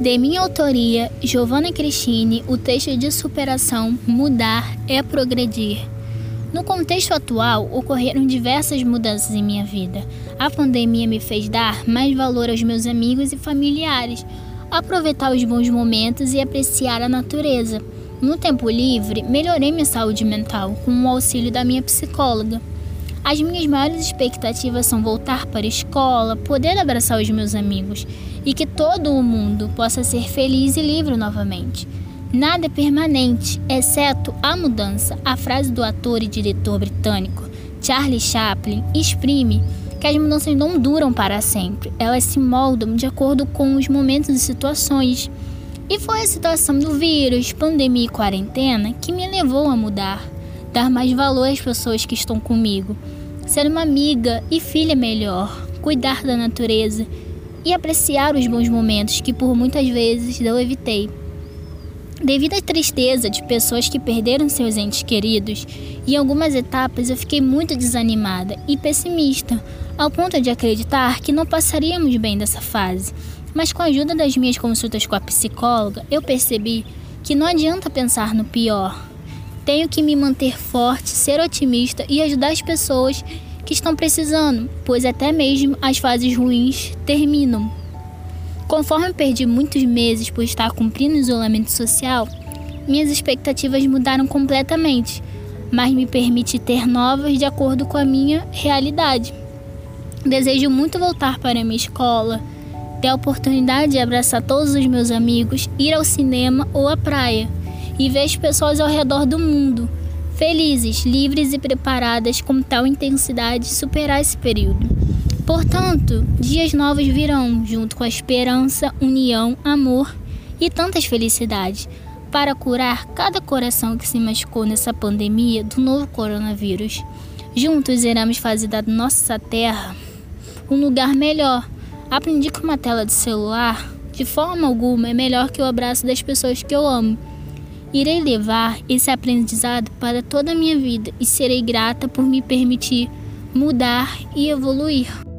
De minha autoria, Giovanna Cristine, o texto de superação Mudar é Progredir. No contexto atual, ocorreram diversas mudanças em minha vida. A pandemia me fez dar mais valor aos meus amigos e familiares, aproveitar os bons momentos e apreciar a natureza. No tempo livre, melhorei minha saúde mental com o auxílio da minha psicóloga. As minhas maiores expectativas são voltar para a escola, poder abraçar os meus amigos e que todo o mundo possa ser feliz e livre novamente. Nada é permanente, exceto a mudança. A frase do ator e diretor britânico Charlie Chaplin exprime que as mudanças não duram para sempre, elas se moldam de acordo com os momentos e situações. E foi a situação do vírus, pandemia e quarentena que me levou a mudar dar mais valor às pessoas que estão comigo, ser uma amiga e filha melhor, cuidar da natureza e apreciar os bons momentos que por muitas vezes eu evitei. Devido à tristeza de pessoas que perderam seus entes queridos, em algumas etapas eu fiquei muito desanimada e pessimista, ao ponto de acreditar que não passaríamos bem dessa fase. Mas com a ajuda das minhas consultas com a psicóloga, eu percebi que não adianta pensar no pior, tenho que me manter forte, ser otimista e ajudar as pessoas que estão precisando, pois até mesmo as fases ruins terminam. Conforme perdi muitos meses por estar cumprindo isolamento social, minhas expectativas mudaram completamente, mas me permite ter novas de acordo com a minha realidade. Desejo muito voltar para a minha escola, ter a oportunidade de abraçar todos os meus amigos, ir ao cinema ou à praia e as pessoas ao redor do mundo, felizes, livres e preparadas com tal intensidade de superar esse período. Portanto, dias novos virão, junto com a esperança, união, amor e tantas felicidades, para curar cada coração que se machucou nessa pandemia do novo coronavírus. Juntos iremos fazer da nossa terra um lugar melhor. Aprendi que uma tela de celular, de forma alguma, é melhor que o abraço das pessoas que eu amo. Irei levar esse aprendizado para toda a minha vida e serei grata por me permitir mudar e evoluir.